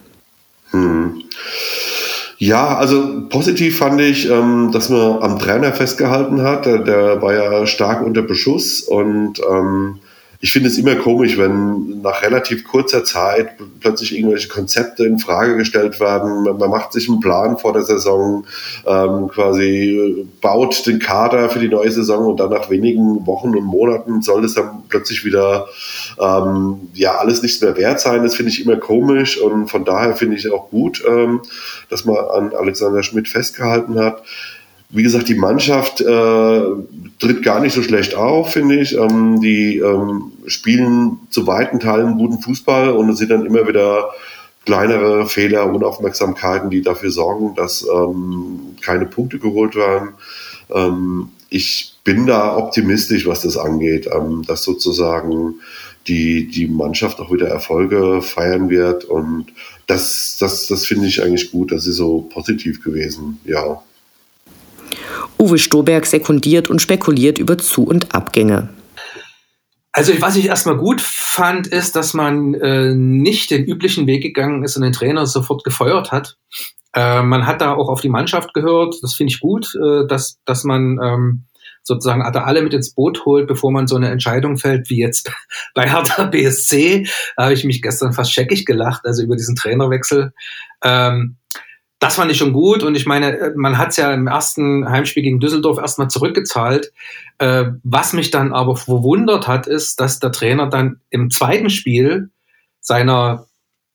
Hm. Ja, also positiv fand ich, ähm, dass man am Trainer festgehalten hat. Der, der war ja stark unter Beschuss und ähm, ich finde es immer komisch, wenn nach relativ kurzer Zeit plötzlich irgendwelche Konzepte in Frage gestellt werden. Man macht sich einen Plan vor der Saison, ähm, quasi baut den Kader für die neue Saison und dann nach wenigen Wochen und Monaten soll es dann plötzlich wieder ähm, ja alles nichts mehr wert sein. Das finde ich immer komisch und von daher finde ich auch gut, ähm, dass man an Alexander Schmidt festgehalten hat. Wie gesagt, die Mannschaft äh, tritt gar nicht so schlecht auf, finde ich. Ähm, die ähm, spielen zu weiten Teilen guten Fußball und es sind dann immer wieder kleinere Fehler, Unaufmerksamkeiten, die dafür sorgen, dass ähm, keine Punkte geholt werden. Ähm, ich bin da optimistisch, was das angeht, ähm, dass sozusagen die, die Mannschaft auch wieder Erfolge feiern wird und das, das, das finde ich eigentlich gut. Das ist so positiv gewesen, ja. Uwe Stoberg sekundiert und spekuliert über Zu- und Abgänge. Also was ich erstmal gut fand, ist, dass man äh, nicht den üblichen Weg gegangen ist und den Trainer sofort gefeuert hat. Äh, man hat da auch auf die Mannschaft gehört. Das finde ich gut, äh, dass, dass man ähm, sozusagen alle mit ins Boot holt, bevor man so eine Entscheidung fällt, wie jetzt bei Hertha BSC. Da habe ich mich gestern fast scheckig gelacht, also über diesen Trainerwechsel. Ähm, das fand ich schon gut und ich meine, äh, man hat es ja im ersten Heimspiel gegen Düsseldorf erstmal zurückgezahlt. Äh, was mich dann aber verwundert hat, ist, dass der Trainer dann im zweiten Spiel seiner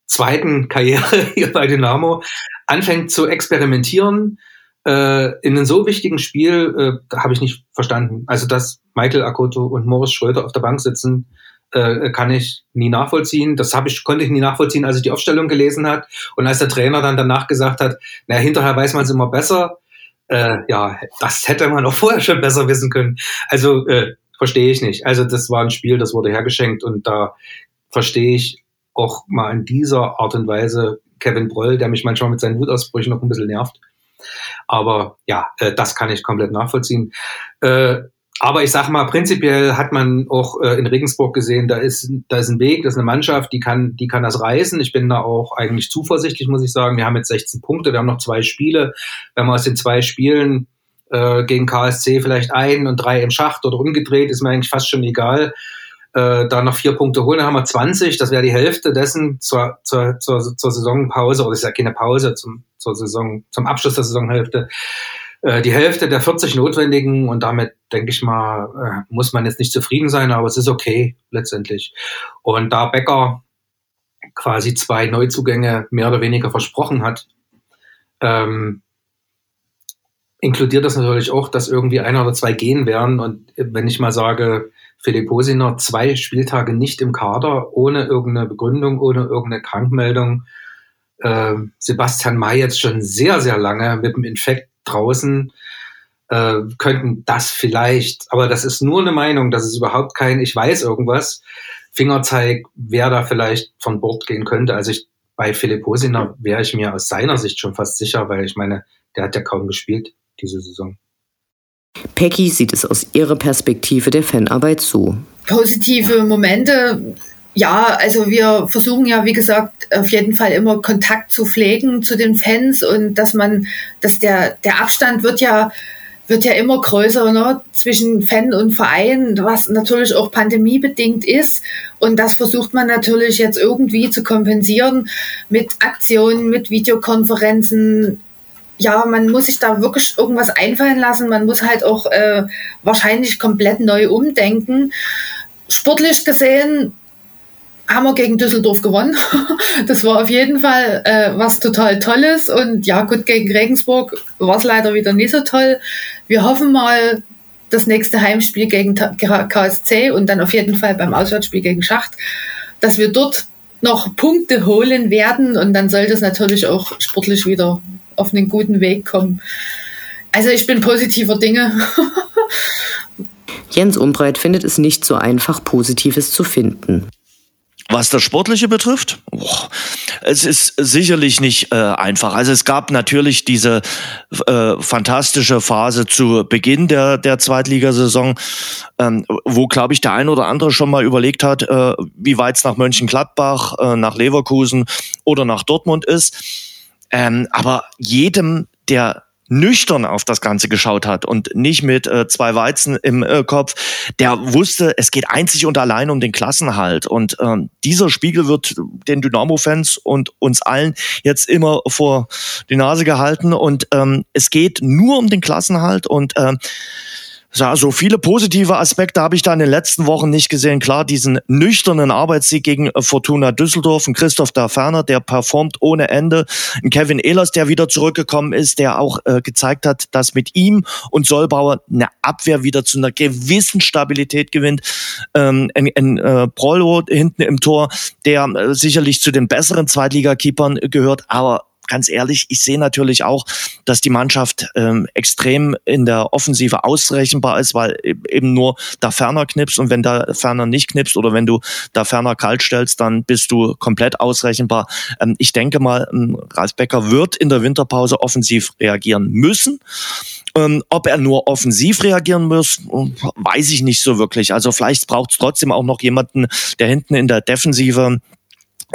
zweiten Karriere hier bei Dynamo anfängt zu experimentieren. Äh, in einem so wichtigen Spiel äh, habe ich nicht verstanden. Also, dass Michael Akoto und Morris Schröder auf der Bank sitzen, äh, kann ich nie nachvollziehen. Das habe ich, konnte ich nie nachvollziehen, als ich die Aufstellung gelesen hat und als der Trainer dann danach gesagt hat, na hinterher weiß man es immer besser. Äh, ja, das hätte man auch vorher schon besser wissen können. Also äh, verstehe ich nicht. Also das war ein Spiel, das wurde hergeschenkt und da verstehe ich auch mal in dieser Art und Weise Kevin Broll, der mich manchmal mit seinen Wutausbrüchen noch ein bisschen nervt. Aber ja, äh, das kann ich komplett nachvollziehen. Äh, aber ich sage mal, prinzipiell hat man auch äh, in Regensburg gesehen, da ist, da ist ein Weg, das ist eine Mannschaft, die kann, die kann das reißen. Ich bin da auch eigentlich zuversichtlich, muss ich sagen. Wir haben jetzt 16 Punkte, wir haben noch zwei Spiele. Wenn wir aus den zwei Spielen äh, gegen KSC vielleicht ein und drei im Schacht oder umgedreht, ist mir eigentlich fast schon egal. Äh, da noch vier Punkte holen, dann haben wir 20. Das wäre die Hälfte dessen zur, zur, zur, zur Saisonpause, oder ist ja keine Pause, zum, zur Saison, zum Abschluss der Saisonhälfte. Äh, die Hälfte der 40 notwendigen und damit, denke ich mal, äh, muss man jetzt nicht zufrieden sein, aber es ist okay letztendlich. Und da Becker quasi zwei Neuzugänge mehr oder weniger versprochen hat, ähm, inkludiert das natürlich auch, dass irgendwie einer oder zwei gehen werden. Und wenn ich mal sage, Philipp Hosiner zwei Spieltage nicht im Kader, ohne irgendeine Begründung, ohne irgendeine Krankmeldung. Äh, Sebastian May jetzt schon sehr, sehr lange mit dem Infekt draußen, äh, könnten das vielleicht, aber das ist nur eine Meinung, das ist überhaupt kein, ich weiß irgendwas, Fingerzeig, wer da vielleicht von Bord gehen könnte. Also ich, bei Philipp Hosiner wäre ich mir aus seiner Sicht schon fast sicher, weil ich meine, der hat ja kaum gespielt diese Saison. Peggy sieht es aus ihrer Perspektive der Fanarbeit so. Positive Momente. Ja, also wir versuchen ja, wie gesagt, auf jeden Fall immer Kontakt zu pflegen zu den Fans und dass man, dass der, der Abstand wird ja, wird ja immer größer ne, zwischen Fan und Verein, was natürlich auch pandemiebedingt ist. Und das versucht man natürlich jetzt irgendwie zu kompensieren mit Aktionen, mit Videokonferenzen, ja, man muss sich da wirklich irgendwas einfallen lassen. Man muss halt auch äh, wahrscheinlich komplett neu umdenken. Sportlich gesehen haben wir gegen Düsseldorf gewonnen. das war auf jeden Fall äh, was total Tolles. Und ja, gut, gegen Regensburg war es leider wieder nicht so toll. Wir hoffen mal, das nächste Heimspiel gegen KSC und dann auf jeden Fall beim Auswärtsspiel gegen Schacht, dass wir dort noch Punkte holen werden und dann sollte es natürlich auch sportlich wieder auf einen guten Weg kommen. Also ich bin positiver Dinge. Jens Umbreit findet es nicht so einfach, Positives zu finden. Was das Sportliche betrifft, boah, es ist sicherlich nicht äh, einfach. Also es gab natürlich diese äh, fantastische Phase zu Beginn der, der Zweitligasaison, ähm, wo, glaube ich, der ein oder andere schon mal überlegt hat, äh, wie weit es nach Mönchengladbach, äh, nach Leverkusen oder nach Dortmund ist. Ähm, aber jedem, der nüchtern auf das Ganze geschaut hat und nicht mit äh, zwei Weizen im äh, Kopf, der wusste, es geht einzig und allein um den Klassenhalt. Und ähm, dieser Spiegel wird den Dynamo-Fans und uns allen jetzt immer vor die Nase gehalten. Und ähm, es geht nur um den Klassenhalt und ähm, ja, so viele positive Aspekte habe ich da in den letzten Wochen nicht gesehen. Klar, diesen nüchternen Arbeitssieg gegen äh, Fortuna Düsseldorf, ein Christoph da Ferner, der performt ohne Ende, ein Kevin Ehlers, der wieder zurückgekommen ist, der auch äh, gezeigt hat, dass mit ihm und Sollbauer eine Abwehr wieder zu einer gewissen Stabilität gewinnt. Ähm, ein, ein äh, Prollo hinten im Tor, der äh, sicherlich zu den besseren Zweitligakeepern gehört, aber ganz ehrlich, ich sehe natürlich auch, dass die Mannschaft ähm, extrem in der Offensive ausrechenbar ist, weil e-, eben nur da Ferner knipst und wenn da Ferner nicht knipst oder wenn du da Ferner kalt stellst, dann bist du komplett ausrechenbar. Ähm, ich denke mal, ähm, Ralf Becker wird in der Winterpause offensiv reagieren müssen. Ähm, ob er nur offensiv reagieren muss, weiß ich nicht so wirklich. Also vielleicht braucht es trotzdem auch noch jemanden, der hinten in der Defensive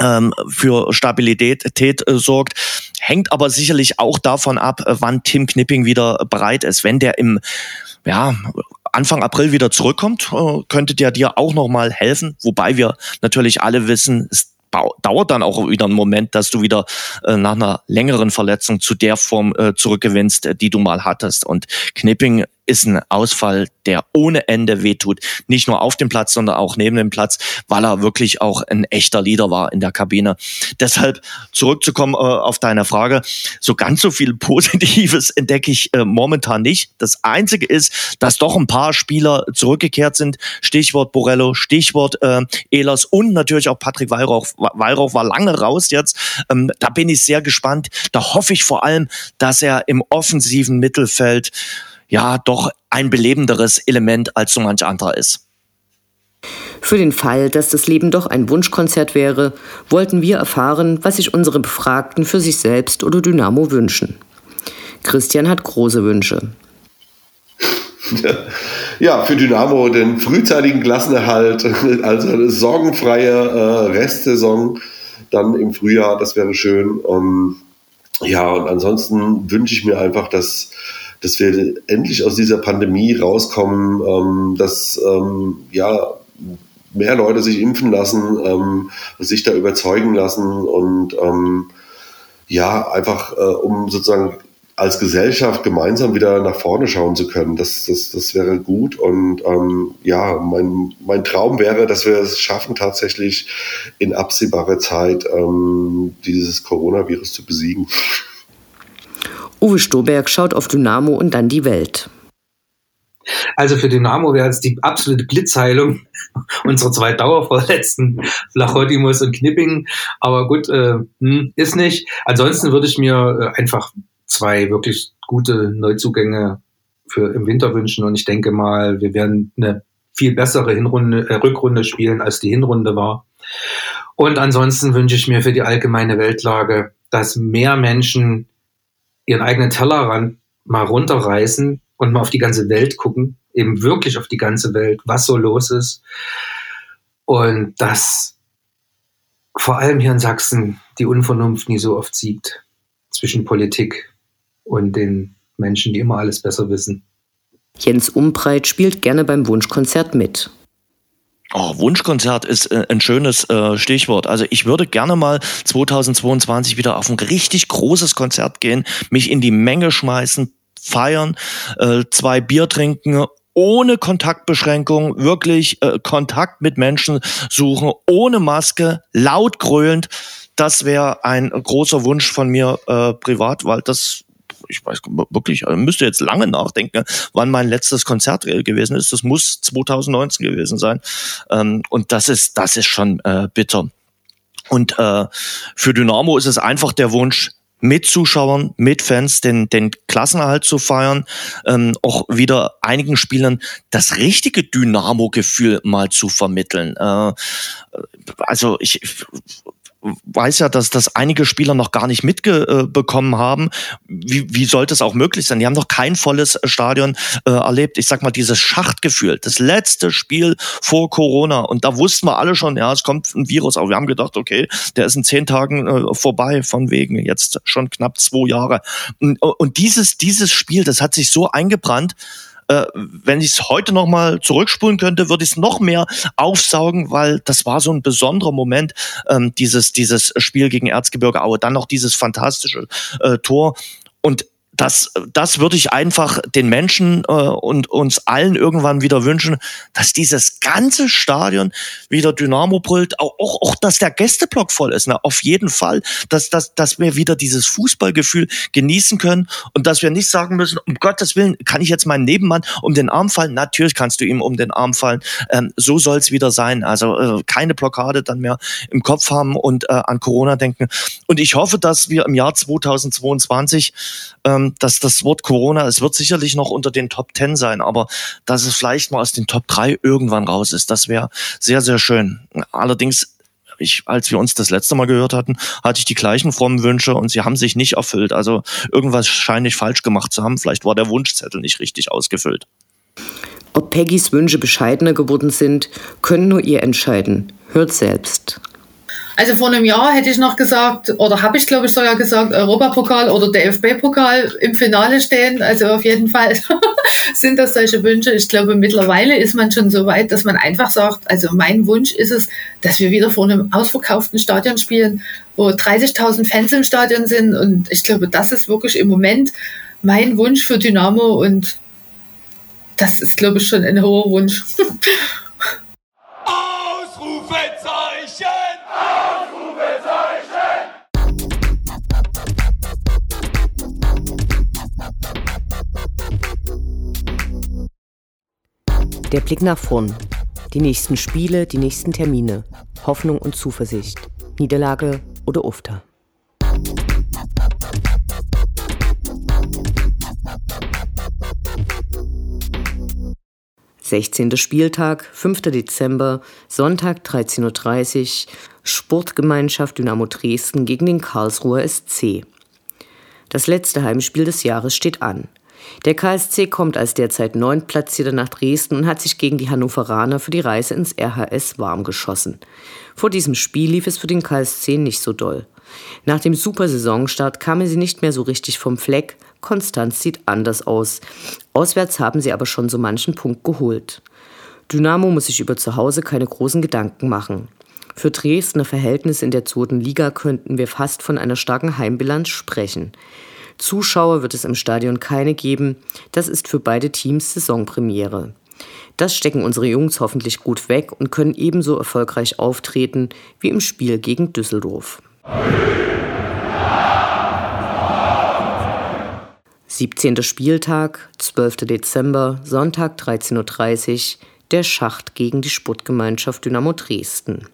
ähm, für Stabilität äh, sorgt. Hängt aber sicherlich auch davon ab, äh, wann Tim Knipping wieder bereit ist. Wenn der im ja, Anfang April wieder zurückkommt, äh, könnte der dir auch nochmal helfen. Wobei wir natürlich alle wissen, es dauert dann auch wieder einen Moment, dass du wieder äh, nach einer längeren Verletzung zu der Form äh, zurückgewinnst, äh, die du mal hattest. Und Knipping ist ein Ausfall, der ohne Ende wehtut. Nicht nur auf dem Platz, sondern auch neben dem Platz, weil er wirklich auch ein echter Leader war in der Kabine. Deshalb zurückzukommen äh, auf deine Frage, so ganz so viel Positives entdecke ich äh, momentan nicht. Das Einzige ist, dass doch ein paar Spieler zurückgekehrt sind. Stichwort Borello, Stichwort äh, Ehlers und natürlich auch Patrick Weihrauch. Weihrauch war lange raus jetzt. Ähm, da bin ich sehr gespannt. Da hoffe ich vor allem, dass er im offensiven Mittelfeld ja doch ein belebenderes Element als so manch anderer ist. Für den Fall, dass das Leben doch ein Wunschkonzert wäre, wollten wir erfahren, was sich unsere Befragten für sich selbst oder Dynamo wünschen. Christian hat große Wünsche. Ja, für Dynamo den frühzeitigen Klassenerhalt, also eine sorgenfreie äh, Restsaison dann im Frühjahr, das wäre schön. Ähm, ja, und ansonsten wünsche ich mir einfach, dass, dass wir endlich aus dieser Pandemie rauskommen, ähm, dass ähm, ja, mehr Leute sich impfen lassen, ähm, sich da überzeugen lassen und ähm, ja, einfach äh, um sozusagen als Gesellschaft gemeinsam wieder nach vorne schauen zu können. Das, das, das wäre gut. Und ähm, ja, mein, mein Traum wäre, dass wir es schaffen, tatsächlich in absehbarer Zeit ähm, dieses Coronavirus zu besiegen. Uwe Stoberg schaut auf Dynamo und dann die Welt. Also für Dynamo wäre es die absolute Blitzheilung unserer zwei Dauerverletzten, Flachotimus und Knipping. Aber gut, äh, hm, ist nicht. Ansonsten würde ich mir äh, einfach zwei wirklich gute Neuzugänge für im Winter wünschen. Und ich denke mal, wir werden eine viel bessere Hinrunde, äh, Rückrunde spielen, als die Hinrunde war. Und ansonsten wünsche ich mir für die allgemeine Weltlage, dass mehr Menschen ihren eigenen Tellerrand mal runterreißen und mal auf die ganze Welt gucken, eben wirklich auf die ganze Welt, was so los ist. Und dass vor allem hier in Sachsen die Unvernunft nie so oft siegt zwischen Politik und den Menschen, die immer alles besser wissen. Jens Umbreit spielt gerne beim Wunschkonzert mit. Oh, Wunschkonzert ist äh, ein schönes äh, Stichwort. Also ich würde gerne mal 2022 wieder auf ein richtig großes Konzert gehen, mich in die Menge schmeißen, feiern, äh, zwei Bier trinken ohne Kontaktbeschränkung, wirklich äh, Kontakt mit Menschen suchen, ohne Maske, laut gröhlend. Das wäre ein großer Wunsch von mir äh, privat, weil das ich weiß wirklich, ich müsste jetzt lange nachdenken, wann mein letztes Konzert gewesen ist. Das muss 2019 gewesen sein. Ähm, und das ist, das ist schon äh, bitter. Und äh, für Dynamo ist es einfach der Wunsch, mit Zuschauern, mit Fans den, den Klassenerhalt zu feiern, ähm, auch wieder einigen Spielern das richtige Dynamo-Gefühl mal zu vermitteln. Äh, also ich weiß ja, dass das einige Spieler noch gar nicht mitbekommen haben. Wie, wie sollte es auch möglich sein? Die haben noch kein volles Stadion äh, erlebt. Ich sag mal, dieses Schachtgefühl, das letzte Spiel vor Corona. Und da wussten wir alle schon, ja, es kommt ein Virus. Aber wir haben gedacht, okay, der ist in zehn Tagen äh, vorbei, von wegen jetzt schon knapp zwei Jahre. Und, und dieses, dieses Spiel, das hat sich so eingebrannt, äh, wenn ich es heute noch mal zurückspulen könnte, würde ich es noch mehr aufsaugen, weil das war so ein besonderer Moment, ähm, dieses, dieses Spiel gegen Erzgebirge Aue. Dann noch dieses fantastische äh, Tor. Und das, das würde ich einfach den Menschen äh, und uns allen irgendwann wieder wünschen, dass dieses ganze Stadion wieder Dynamo brüllt, auch, auch, auch dass der Gästeblock voll ist. Ne? Auf jeden Fall, dass, dass, dass wir wieder dieses Fußballgefühl genießen können und dass wir nicht sagen müssen, um Gottes Willen, kann ich jetzt meinen Nebenmann um den Arm fallen? Natürlich kannst du ihm um den Arm fallen. Ähm, so soll es wieder sein. Also äh, keine Blockade dann mehr im Kopf haben und äh, an Corona denken. Und ich hoffe, dass wir im Jahr 2022 ähm, dass das Wort Corona, es wird sicherlich noch unter den Top 10 sein, aber dass es vielleicht mal aus den Top 3 irgendwann raus ist, das wäre sehr, sehr schön. Allerdings ich, als wir uns das letzte Mal gehört hatten, hatte ich die gleichen frommen Wünsche und sie haben sich nicht erfüllt. Also irgendwas scheine ich falsch gemacht zu haben. Vielleicht war der Wunschzettel nicht richtig ausgefüllt. Ob Peggys Wünsche bescheidener geworden sind, können nur ihr entscheiden. Hört selbst. Also vor einem Jahr hätte ich noch gesagt, oder habe ich glaube ich sogar gesagt, Europapokal oder DFB-Pokal im Finale stehen. Also auf jeden Fall sind das solche Wünsche. Ich glaube, mittlerweile ist man schon so weit, dass man einfach sagt, also mein Wunsch ist es, dass wir wieder vor einem ausverkauften Stadion spielen, wo 30.000 Fans im Stadion sind. Und ich glaube, das ist wirklich im Moment mein Wunsch für Dynamo und das ist, glaube ich, schon ein hoher Wunsch. Der Blick nach vorn. Die nächsten Spiele, die nächsten Termine. Hoffnung und Zuversicht. Niederlage oder Ufter. Sechzehnter Spieltag, 5. Dezember, Sonntag 13.30 Uhr, Sportgemeinschaft Dynamo Dresden gegen den Karlsruher SC. Das letzte Heimspiel des Jahres steht an. Der KSC kommt als derzeit neuntplatzierter nach Dresden und hat sich gegen die Hannoveraner für die Reise ins RHS warm geschossen. Vor diesem Spiel lief es für den KSC nicht so doll. Nach dem Supersaisonstart kamen sie nicht mehr so richtig vom Fleck. Konstanz sieht anders aus. Auswärts haben sie aber schon so manchen Punkt geholt. Dynamo muss sich über zu Hause keine großen Gedanken machen. Für Dresdner Verhältnisse in der zweiten Liga könnten wir fast von einer starken Heimbilanz sprechen. Zuschauer wird es im Stadion keine geben. Das ist für beide Teams Saisonpremiere. Das stecken unsere Jungs hoffentlich gut weg und können ebenso erfolgreich auftreten wie im Spiel gegen Düsseldorf. 17. Spieltag, 12. Dezember, Sonntag 13.30 Uhr, der Schacht gegen die Sportgemeinschaft Dynamo Dresden.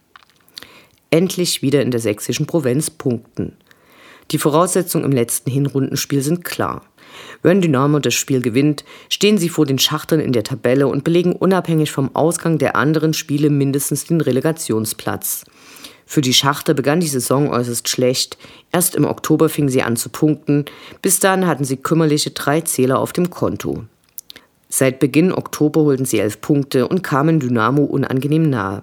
Endlich wieder in der sächsischen Provinz punkten. Die Voraussetzungen im letzten Hinrundenspiel sind klar. Wenn Dynamo das Spiel gewinnt, stehen sie vor den Schachtern in der Tabelle und belegen unabhängig vom Ausgang der anderen Spiele mindestens den Relegationsplatz. Für die Schachter begann die Saison äußerst schlecht. Erst im Oktober fingen sie an zu punkten. Bis dann hatten sie kümmerliche drei Zähler auf dem Konto. Seit Beginn Oktober holten sie elf Punkte und kamen Dynamo unangenehm nahe.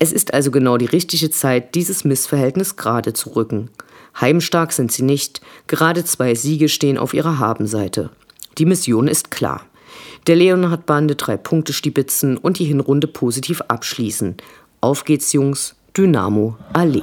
Es ist also genau die richtige Zeit, dieses Missverhältnis gerade zu rücken. Heimstark sind sie nicht, gerade zwei Siege stehen auf ihrer Habenseite. Die Mission ist klar. Der Leonhard-Bande drei Punkte stibitzen und die Hinrunde positiv abschließen. Auf geht's, Jungs, Dynamo Allee.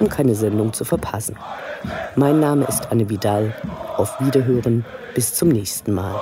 um keine Sendung zu verpassen. Mein Name ist Anne Vidal. Auf Wiederhören bis zum nächsten Mal.